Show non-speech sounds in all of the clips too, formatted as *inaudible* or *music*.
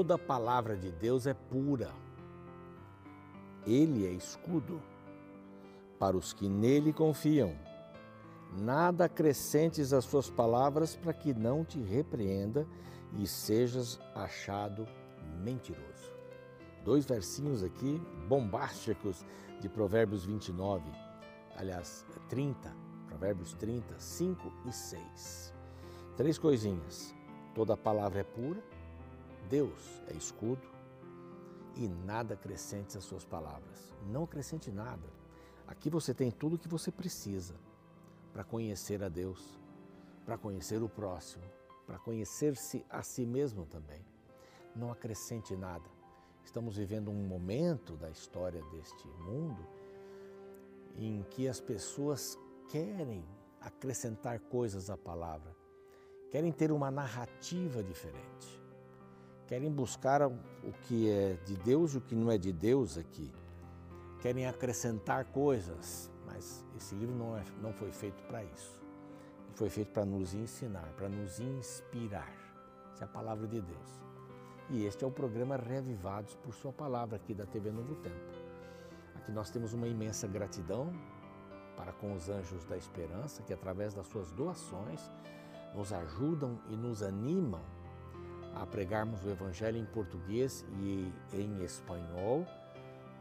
Toda palavra de Deus é pura. Ele é escudo para os que nele confiam. Nada acrescentes às suas palavras para que não te repreenda e sejas achado mentiroso. Dois versinhos aqui bombásticos de Provérbios 29, aliás, 30, Provérbios 30, 5 e 6. Três coisinhas. Toda palavra é pura, Deus é escudo e nada acrescente às suas palavras. Não acrescente nada. Aqui você tem tudo o que você precisa para conhecer a Deus, para conhecer o próximo, para conhecer-se a si mesmo também. Não acrescente nada. Estamos vivendo um momento da história deste mundo em que as pessoas querem acrescentar coisas à palavra, querem ter uma narrativa diferente, querem buscar o que é de Deus e o que não é de Deus aqui, querem acrescentar coisas, mas esse livro não, é, não foi feito para isso. Ele foi feito para nos ensinar, para nos inspirar. Essa é a palavra de Deus. E este é o programa Reavivados por Sua Palavra aqui da TV Novo Tempo. Aqui nós temos uma imensa gratidão para com os anjos da esperança, que através das suas doações nos ajudam e nos animam a pregarmos o Evangelho em português e em espanhol,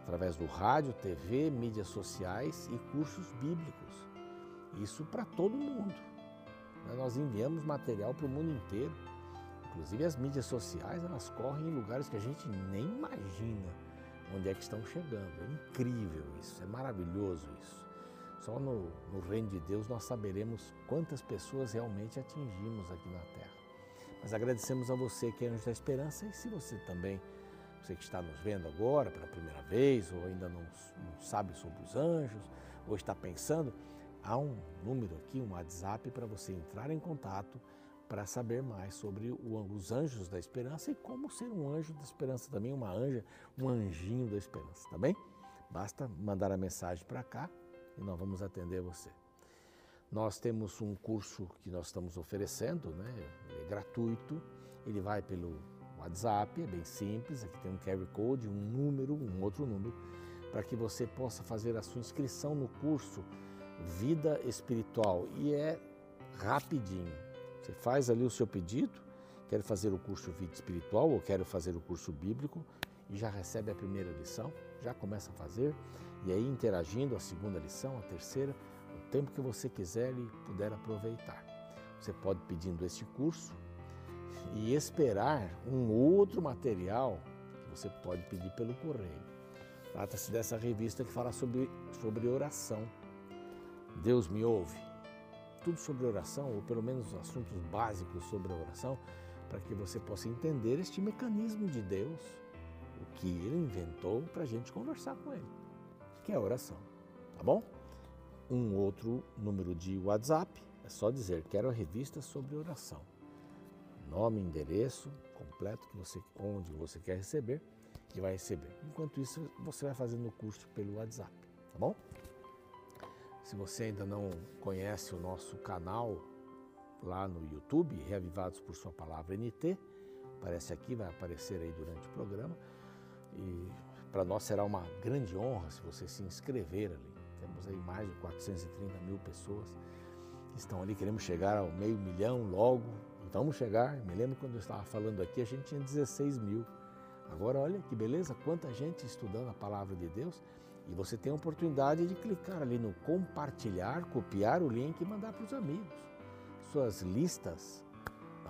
através do rádio, TV, mídias sociais e cursos bíblicos. Isso para todo mundo. Nós enviamos material para o mundo inteiro. Inclusive as mídias sociais, elas correm em lugares que a gente nem imagina onde é que estão chegando. É incrível isso, é maravilhoso isso. Só no, no, reino de Deus nós saberemos quantas pessoas realmente atingimos aqui na terra. Mas agradecemos a você que é Anjo da Esperança e se você também, você que está nos vendo agora pela primeira vez ou ainda não, não sabe sobre os anjos ou está pensando, há um número aqui, um WhatsApp para você entrar em contato para saber mais sobre os anjos da esperança e como ser um anjo da esperança também, uma anja, um anjinho da esperança, tá bem? Basta mandar a mensagem para cá e nós vamos atender você. Nós temos um curso que nós estamos oferecendo, né? é gratuito, ele vai pelo WhatsApp, é bem simples, aqui tem um QR Code, um número, um outro número, para que você possa fazer a sua inscrição no curso Vida Espiritual e é rapidinho. Você faz ali o seu pedido, quero fazer o curso Vida Espiritual ou quero fazer o curso Bíblico e já recebe a primeira lição, já começa a fazer e aí interagindo a segunda lição, a terceira, tempo que você quiser e puder aproveitar. Você pode pedindo este curso e esperar um outro material que você pode pedir pelo correio. Trata-se dessa revista que fala sobre, sobre oração. Deus me ouve. Tudo sobre oração, ou pelo menos assuntos básicos sobre a oração, para que você possa entender este mecanismo de Deus, o que ele inventou para a gente conversar com ele que é a oração, tá bom? Um outro número de WhatsApp, é só dizer, quero a revista sobre oração. Nome, endereço completo que você, onde você quer receber e vai receber. Enquanto isso, você vai fazendo o curso pelo WhatsApp, tá bom? Se você ainda não conhece o nosso canal lá no YouTube, Reavivados por Sua Palavra NT, aparece aqui, vai aparecer aí durante o programa. E para nós será uma grande honra se você se inscrever ali. Temos aí mais de 430 mil pessoas que estão ali. Queremos chegar ao meio milhão logo. E vamos chegar. Me lembro quando eu estava falando aqui, a gente tinha 16 mil. Agora, olha que beleza, quanta gente estudando a palavra de Deus. E você tem a oportunidade de clicar ali no compartilhar, copiar o link e mandar para os amigos. Suas listas.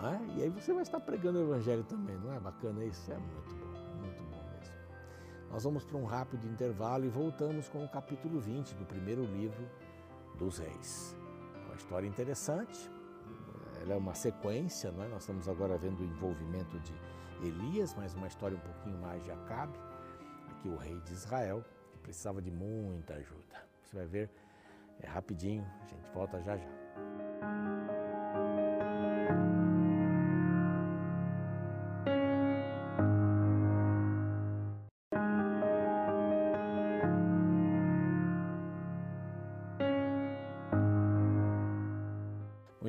É? E aí você vai estar pregando o evangelho também, não é bacana isso? É muito bom. Nós vamos para um rápido intervalo e voltamos com o capítulo 20 do primeiro livro dos Reis. É uma história interessante, ela é uma sequência, não é? nós estamos agora vendo o envolvimento de Elias, mas uma história um pouquinho mais de Acabe, aqui o rei de Israel, que precisava de muita ajuda. Você vai ver, é rapidinho, a gente volta já já.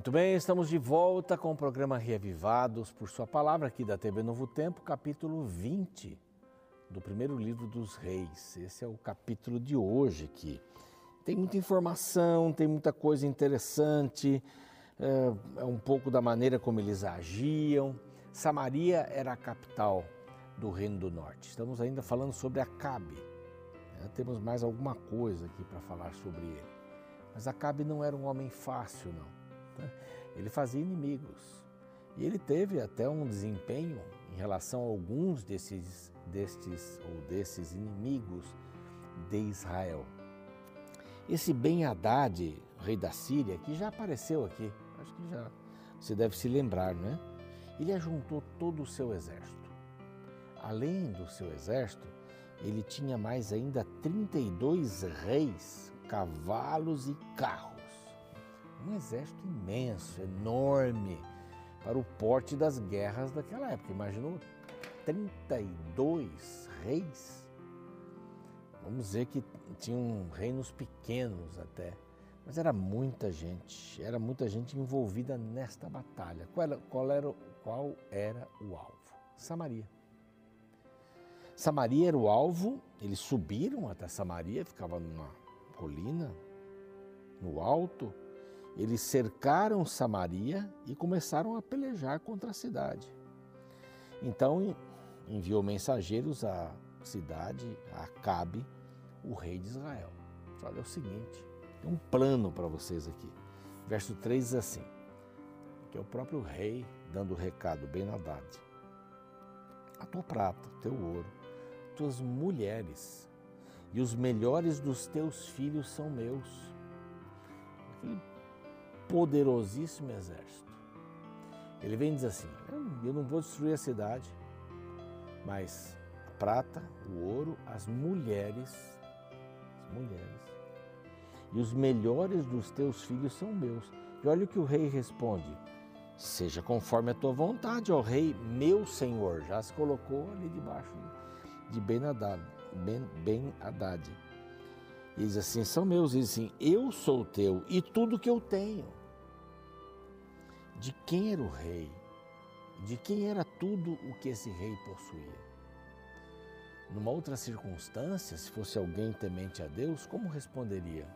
Muito bem, estamos de volta com o programa Reavivados por Sua Palavra aqui da TV Novo Tempo, capítulo 20 do primeiro livro dos Reis. Esse é o capítulo de hoje aqui. Tem muita informação, tem muita coisa interessante, é, é um pouco da maneira como eles agiam. Samaria era a capital do Reino do Norte. Estamos ainda falando sobre Acabe. Né? Temos mais alguma coisa aqui para falar sobre ele. Mas Acabe não era um homem fácil, não. Né? Ele fazia inimigos. E ele teve até um desempenho em relação a alguns desses, destes ou desses inimigos de Israel. Esse Ben Haddad, rei da Síria, que já apareceu aqui, acho que já você deve se lembrar, né? Ele ajuntou todo o seu exército. Além do seu exército, ele tinha mais ainda 32 reis, cavalos e carros um exército imenso, enorme, para o porte das guerras daquela época. Imaginou 32 reis? Vamos dizer que tinham reinos pequenos até, mas era muita gente, era muita gente envolvida nesta batalha. Qual era, qual era, qual era o alvo? Samaria. Samaria era o alvo, eles subiram até Samaria, ficava numa colina, no alto, eles cercaram Samaria e começaram a pelejar contra a cidade. Então enviou mensageiros à cidade, a Acabe, o rei de Israel. Olha, é o seguinte, tem um plano para vocês aqui. Verso 3 diz assim, que é o próprio rei dando o recado, bem Haddad. A tua prata, teu ouro, tuas mulheres e os melhores dos teus filhos são meus. Aquele poderosíssimo exército. Ele vem e diz assim: Eu não vou destruir a cidade, mas a prata, o ouro, as mulheres, as mulheres, e os melhores dos teus filhos são meus. E olha o que o rei responde: Seja conforme a tua vontade, ó rei, meu senhor. Já se colocou ali debaixo de Ben Haddad. Ben, ben Haddad. E diz assim: são meus. E diz assim: Eu sou teu e tudo que eu tenho de quem era o rei, de quem era tudo o que esse rei possuía. Numa outra circunstância, se fosse alguém temente a Deus, como responderia?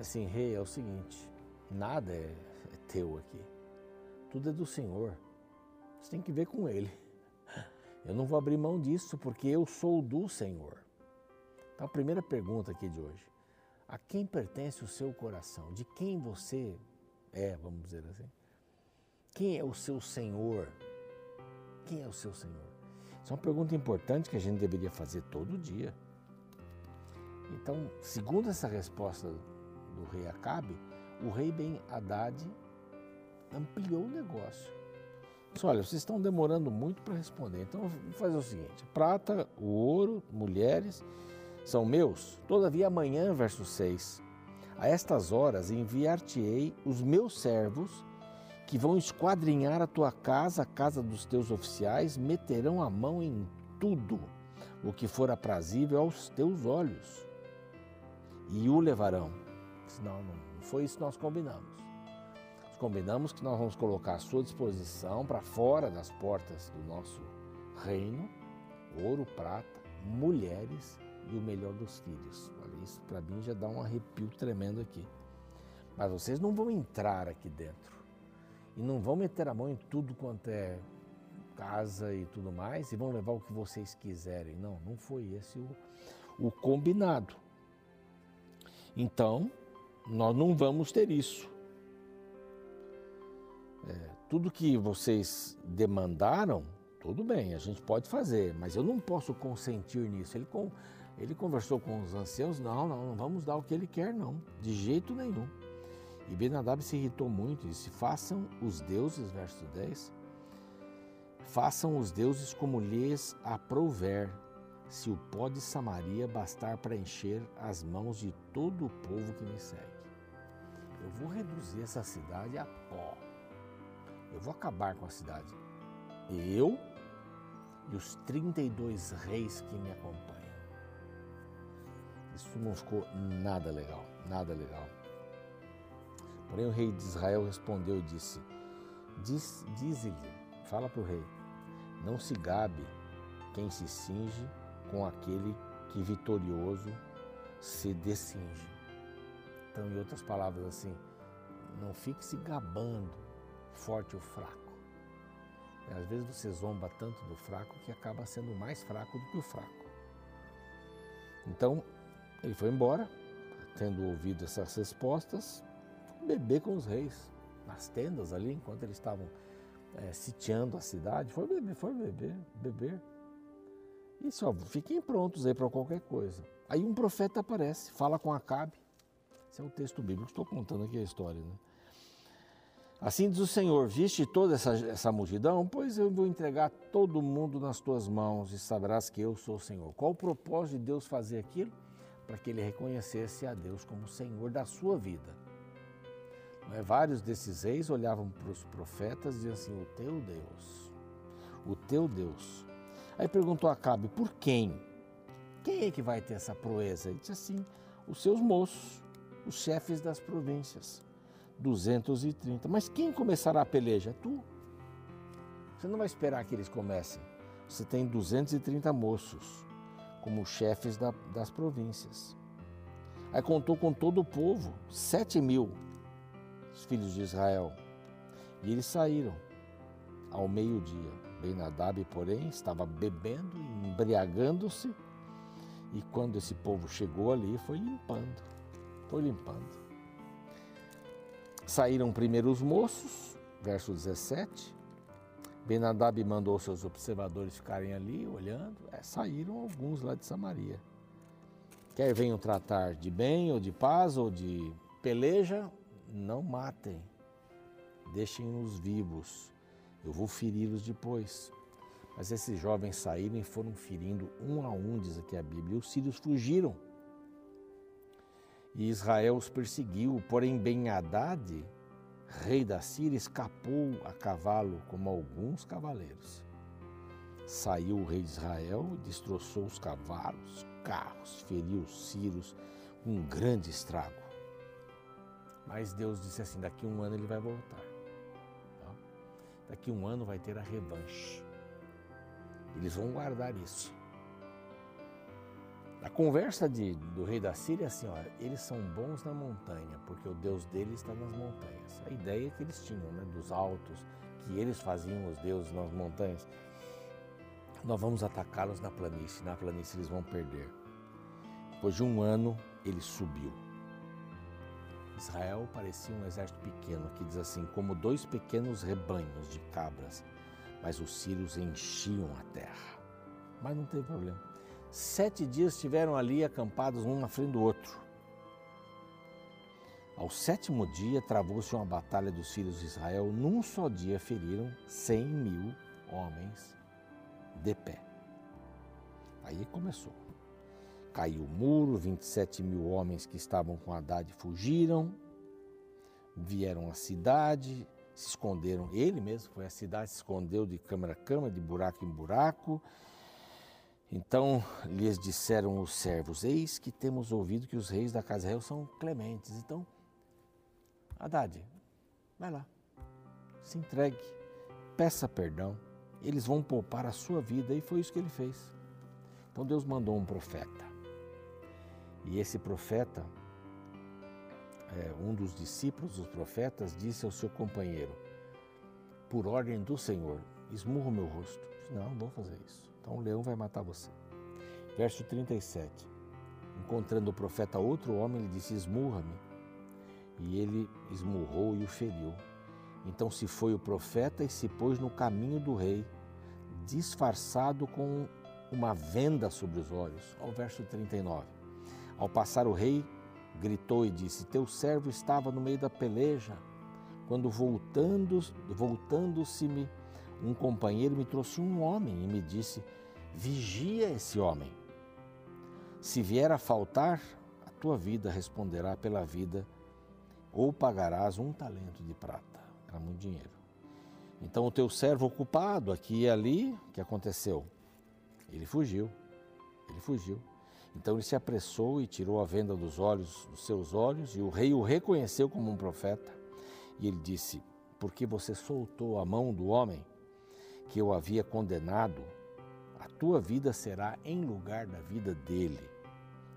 Assim, rei, é o seguinte: nada é, é teu aqui, tudo é do Senhor. Você tem que ver com Ele. *laughs* Eu não vou abrir mão disso porque eu sou do Senhor. Então, a primeira pergunta aqui de hoje: a quem pertence o seu coração? De quem você é, vamos dizer assim. Quem é o seu Senhor? Quem é o seu Senhor? Isso é uma pergunta importante que a gente deveria fazer todo dia. Então, segundo essa resposta do rei Acabe, o rei Ben Haddad ampliou o negócio. Disse, olha, vocês estão demorando muito para responder, então vou fazer o seguinte: prata, o ouro, mulheres são meus. Todavia, amanhã, verso 6, a estas horas enviar-te-ei os meus servos, que vão esquadrinhar a tua casa, a casa dos teus oficiais, meterão a mão em tudo o que for aprazível aos teus olhos, e o levarão. Não, não foi isso que nós combinamos. Nós combinamos que nós vamos colocar à sua disposição, para fora das portas do nosso reino, ouro, prata, mulheres e o melhor dos filhos. Isso para mim já dá um arrepio tremendo aqui. Mas vocês não vão entrar aqui dentro e não vão meter a mão em tudo quanto é casa e tudo mais e vão levar o que vocês quiserem. Não, não foi esse o, o combinado. Então, nós não vamos ter isso. É, tudo que vocês demandaram, tudo bem, a gente pode fazer, mas eu não posso consentir nisso. Ele, ele conversou com os anciãos, não, não, não vamos dar o que ele quer, não, de jeito nenhum. E Benadab se irritou muito e disse: Façam os deuses, verso 10, façam os deuses como lhes aprouver, se o pó de Samaria bastar para encher as mãos de todo o povo que me segue. Eu vou reduzir essa cidade a pó. Eu vou acabar com a cidade. Eu e os 32 reis que me acompanham. Isso não ficou nada legal, nada legal. Porém o rei de Israel respondeu e disse: Diz, Diz-lhe, fala para o rei, não se gabe quem se cinge com aquele que vitorioso se descinge. Então, em outras palavras, assim, não fique se gabando, forte ou fraco. Às vezes você zomba tanto do fraco que acaba sendo mais fraco do que o fraco. Então, ele foi embora, tendo ouvido essas respostas, beber com os reis, nas tendas ali, enquanto eles estavam é, sitiando a cidade. Foi beber, foi beber, beber. E só fiquem prontos aí para qualquer coisa. Aí um profeta aparece, fala com Acabe. Esse é o texto bíblico, estou contando aqui a história. Né? Assim diz o Senhor: Viste toda essa, essa multidão? Pois eu vou entregar todo mundo nas tuas mãos e saberás que eu sou o Senhor. Qual o propósito de Deus fazer aquilo? Para que ele reconhecesse a Deus como Senhor da sua vida. É? Vários desses reis olhavam para os profetas e diziam assim: O teu Deus, o teu Deus. Aí perguntou a Acabe: Por quem? Quem é que vai ter essa proeza? Ele disse assim: Os seus moços, os chefes das províncias. 230. Mas quem começará a peleja? Tu. Você não vai esperar que eles comecem. Você tem 230 moços como chefes da, das províncias. Aí contou com todo o povo, sete mil os filhos de Israel. E eles saíram ao meio-dia. Ben-Hadad, porém, estava bebendo e embriagando-se. E quando esse povo chegou ali, foi limpando. Foi limpando. Saíram primeiro os moços, verso 17. Benadab mandou seus observadores ficarem ali olhando. É, saíram alguns lá de Samaria. Quer venham tratar de bem ou de paz ou de peleja, não matem. Deixem-nos vivos. Eu vou feri-los depois. Mas esses jovens saíram e foram ferindo um a um, diz aqui a Bíblia. E os sírios fugiram e Israel os perseguiu, porém Ben-Hadad, rei da Síria, escapou a cavalo como alguns cavaleiros. Saiu o rei de Israel e destroçou os cavalos, carros, feriu os sírios um grande estrago. Mas Deus disse assim: daqui um ano ele vai voltar. Daqui um ano vai ter a revanche. Eles vão guardar isso. A conversa de, do rei da Síria é assim, olha, eles são bons na montanha, porque o Deus deles está nas montanhas. A ideia que eles tinham, né, dos altos, que eles faziam os deuses nas montanhas. Nós vamos atacá-los na planície, na planície eles vão perder. Depois de um ano, ele subiu. Israel parecia um exército pequeno, que diz assim, como dois pequenos rebanhos de cabras, mas os sírios enchiam a terra. Mas não teve problema Sete dias estiveram ali acampados um na frente do outro. Ao sétimo dia travou-se uma batalha dos filhos de Israel. Num só dia feriram cem mil homens de pé. Aí começou. Caiu o muro, 27 mil homens que estavam com Haddad fugiram, vieram à cidade, se esconderam. Ele mesmo foi à cidade, se escondeu de câmara a câmara, de buraco em buraco então lhes disseram os servos: Eis que temos ouvido que os reis da casa real são clementes. Então, Haddad, vai lá, se entregue, peça perdão, eles vão poupar a sua vida. E foi isso que ele fez. Então Deus mandou um profeta. E esse profeta, é, um dos discípulos dos profetas, disse ao seu companheiro: Por ordem do Senhor, esmurra o meu rosto. Não, não vou fazer isso. Então o leão vai matar você. Verso 37. Encontrando o profeta outro homem, ele disse: Esmurra-me. E ele esmurrou e o feriu. Então se foi o profeta e se pôs no caminho do rei, disfarçado com uma venda sobre os olhos. Ao verso 39. Ao passar o rei, gritou e disse: Teu servo estava no meio da peleja, quando voltando, voltando-se-me um companheiro me trouxe um homem e me disse: Vigia esse homem. Se vier a faltar, a tua vida responderá pela vida, ou pagarás um talento de prata. Era muito dinheiro. Então o teu servo ocupado aqui e ali, o que aconteceu? Ele fugiu. Ele fugiu. Então ele se apressou e tirou a venda dos olhos dos seus olhos, e o rei o reconheceu como um profeta. E ele disse: Porque você soltou a mão do homem que eu havia condenado, a tua vida será em lugar da vida dele.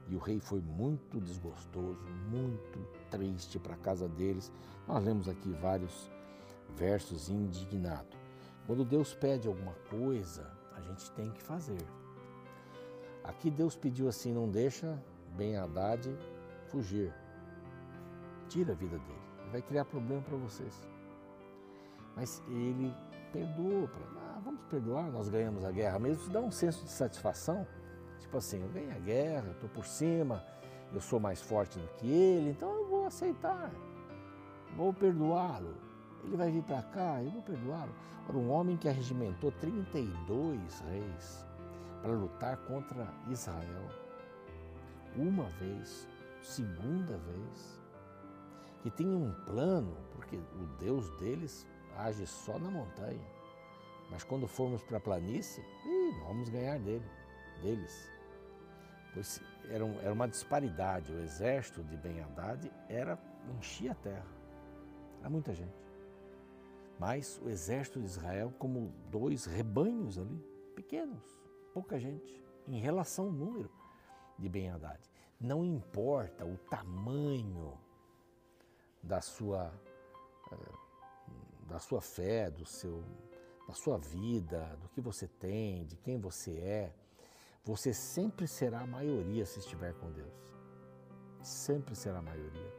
E o rei foi muito desgostoso, muito triste para a casa deles. Nós lemos aqui vários versos indignado. Quando Deus pede alguma coisa, a gente tem que fazer. Aqui Deus pediu assim: não deixa Ben Haddad fugir. Tira a vida dele. Vai criar problema para vocês. Mas ele perdoou. Pra, ah, vamos perdoar, nós ganhamos a guerra mesmo. Isso dá um senso de satisfação. Tipo assim, eu ganhei a guerra, eu estou por cima, eu sou mais forte do que ele, então eu vou aceitar. Vou perdoá-lo. Ele vai vir para cá, eu vou perdoá-lo. Ora, um homem que arregimentou 32 reis para lutar contra Israel. Uma vez, segunda vez, que tinha um plano, porque o Deus deles age só na montanha. Mas quando formos para a planície, ih, vamos ganhar dele, deles. Pois era, um, era uma disparidade. O exército de Ben Haddad era, enchia a terra. Era muita gente. Mas o exército de Israel, como dois rebanhos ali, pequenos, pouca gente, em relação ao número de Ben Haddad. Não importa o tamanho da sua, eh, da sua fé, do seu, da sua vida, do que você tem, de quem você é, você sempre será a maioria se estiver com Deus. Sempre será a maioria.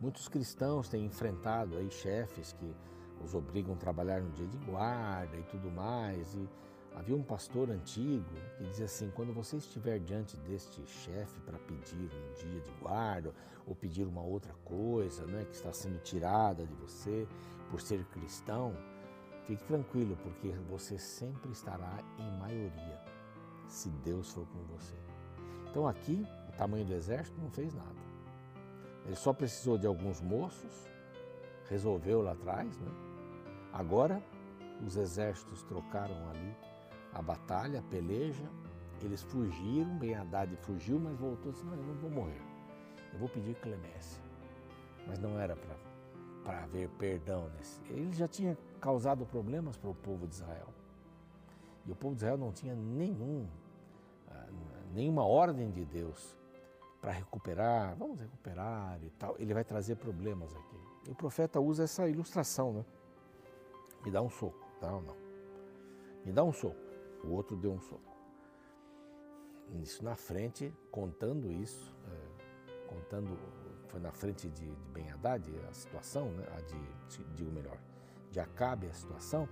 Muitos cristãos têm enfrentado aí chefes que os obrigam a trabalhar no dia de guarda e tudo mais, e Havia um pastor antigo que dizia assim: quando você estiver diante deste chefe para pedir um dia de guarda ou pedir uma outra coisa né, que está sendo tirada de você por ser cristão, fique tranquilo, porque você sempre estará em maioria, se Deus for com você. Então aqui, o tamanho do exército não fez nada. Ele só precisou de alguns moços, resolveu lá atrás, né? Agora os exércitos trocaram ali a batalha, a peleja, eles fugiram, Ben Haddad fugiu, mas voltou e disse, não, eu não vou morrer, eu vou pedir clemência. Mas não era para haver perdão nesse. Ele já tinha causado problemas para o povo de Israel. E o povo de Israel não tinha nenhum, ah, nenhuma ordem de Deus para recuperar, vamos recuperar e tal. Ele vai trazer problemas aqui. E o profeta usa essa ilustração, né? Me dá um soco. Não, não. Me dá um soco. O outro deu um soco. Isso na frente, contando isso, é, contando, foi na frente de, de Ben Haddad a situação, né, a de, digo melhor, de Acabe a situação.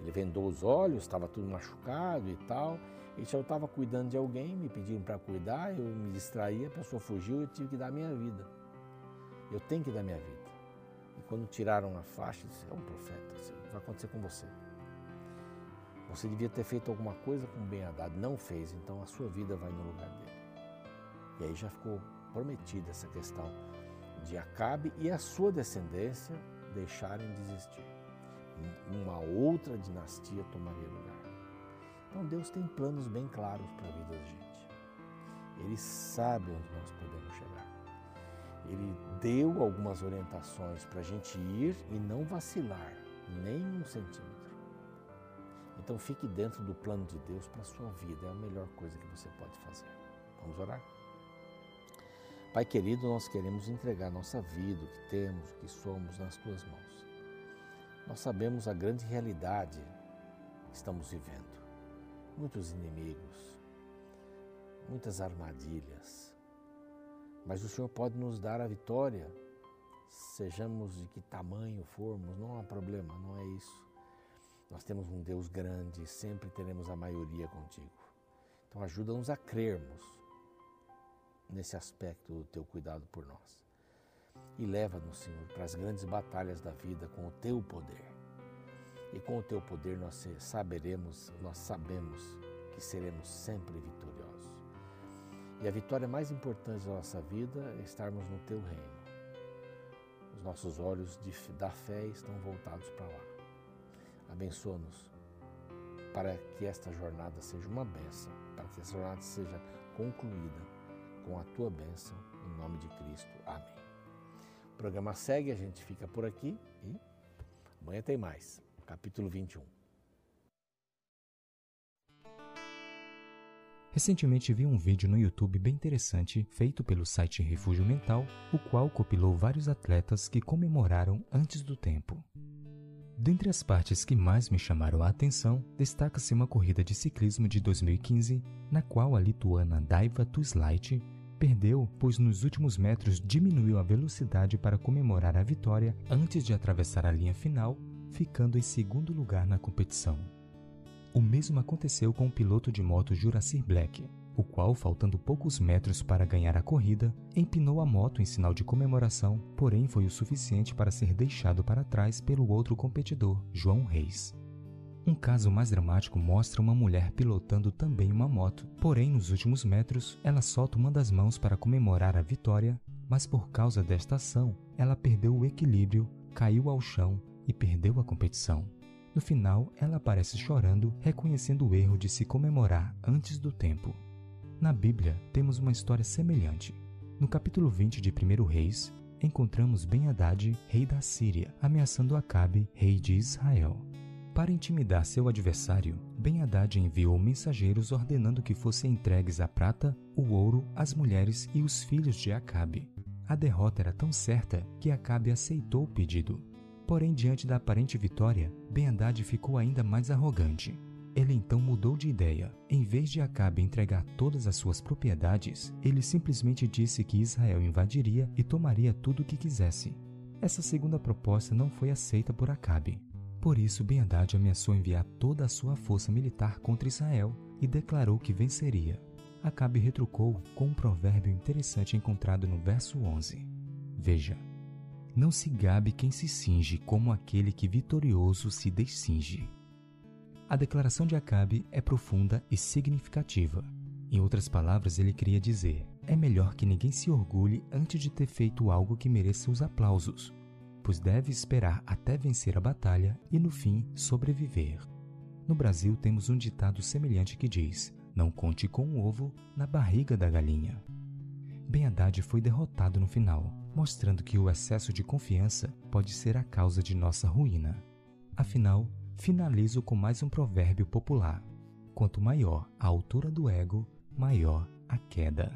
Ele vendou os olhos, estava tudo machucado e tal. E eu estava cuidando de alguém, me pediram para cuidar, eu me distraí, a pessoa fugiu, eu tive que dar minha vida. Eu tenho que dar minha vida. E quando tiraram a faixa, disse, é um profeta, vai acontecer com você. Você devia ter feito alguma coisa com Ben Haddad, não fez, então a sua vida vai no lugar dele. E aí já ficou prometida essa questão de Acabe e a sua descendência deixarem de existir. Uma outra dinastia tomaria lugar. Então Deus tem planos bem claros para a vida da gente. Ele sabe onde nós podemos chegar. Ele deu algumas orientações para a gente ir e não vacilar, nem um centímetro. Então fique dentro do plano de Deus para a sua vida, é a melhor coisa que você pode fazer. Vamos orar? Pai querido, nós queremos entregar nossa vida, o que temos, o que somos nas tuas mãos. Nós sabemos a grande realidade que estamos vivendo. Muitos inimigos, muitas armadilhas. Mas o Senhor pode nos dar a vitória, sejamos de que tamanho formos, não há problema, não é isso. Nós temos um Deus grande e sempre teremos a maioria contigo. Então ajuda-nos a crermos nesse aspecto do teu cuidado por nós. E leva-nos, Senhor, para as grandes batalhas da vida com o teu poder. E com o teu poder nós saberemos, nós sabemos que seremos sempre vitoriosos. E a vitória mais importante da nossa vida é estarmos no teu reino. Os nossos olhos da fé estão voltados para lá. Abençoa-nos para que esta jornada seja uma bênção para que essa jornada seja concluída com a tua bênção, em nome de Cristo. Amém. O programa segue, a gente fica por aqui e amanhã tem mais. Capítulo 21. Recentemente vi um vídeo no YouTube bem interessante feito pelo site Refúgio Mental, o qual compilou vários atletas que comemoraram antes do tempo. Dentre as partes que mais me chamaram a atenção, destaca-se uma corrida de ciclismo de 2015, na qual a lituana Daiva Tuslaite perdeu, pois nos últimos metros diminuiu a velocidade para comemorar a vitória antes de atravessar a linha final, ficando em segundo lugar na competição. O mesmo aconteceu com o piloto de moto Jurassir Black, o qual, faltando poucos metros para ganhar a corrida, empinou a moto em sinal de comemoração, porém foi o suficiente para ser deixado para trás pelo outro competidor, João Reis. Um caso mais dramático mostra uma mulher pilotando também uma moto, porém nos últimos metros ela solta uma das mãos para comemorar a vitória, mas por causa desta ação ela perdeu o equilíbrio, caiu ao chão e perdeu a competição. No final, ela aparece chorando, reconhecendo o erro de se comemorar antes do tempo. Na Bíblia, temos uma história semelhante. No capítulo 20 de 1 Reis, encontramos Ben-Hadad, rei da Síria, ameaçando Acabe, rei de Israel. Para intimidar seu adversário, Ben-Hadad enviou mensageiros ordenando que fossem entregues a prata, o ouro, as mulheres e os filhos de Acabe. A derrota era tão certa que Acabe aceitou o pedido. Porém, diante da aparente vitória, Ben-Hadad ficou ainda mais arrogante. Ele então mudou de ideia. Em vez de Acabe entregar todas as suas propriedades, ele simplesmente disse que Israel invadiria e tomaria tudo o que quisesse. Essa segunda proposta não foi aceita por Acabe. Por isso, ben ameaçou enviar toda a sua força militar contra Israel e declarou que venceria. Acabe retrucou com um provérbio interessante encontrado no verso 11. Veja: Não se gabe quem se cinge como aquele que vitorioso se descinge. A declaração de Acabe é profunda e significativa. Em outras palavras, ele queria dizer: é melhor que ninguém se orgulhe antes de ter feito algo que mereça os aplausos, pois deve esperar até vencer a batalha e, no fim, sobreviver. No Brasil, temos um ditado semelhante que diz: Não conte com o ovo na barriga da galinha. Ben Haddad foi derrotado no final, mostrando que o excesso de confiança pode ser a causa de nossa ruína. Afinal, finalizo com mais um provérbio popular: quanto maior a altura do ego, maior a queda.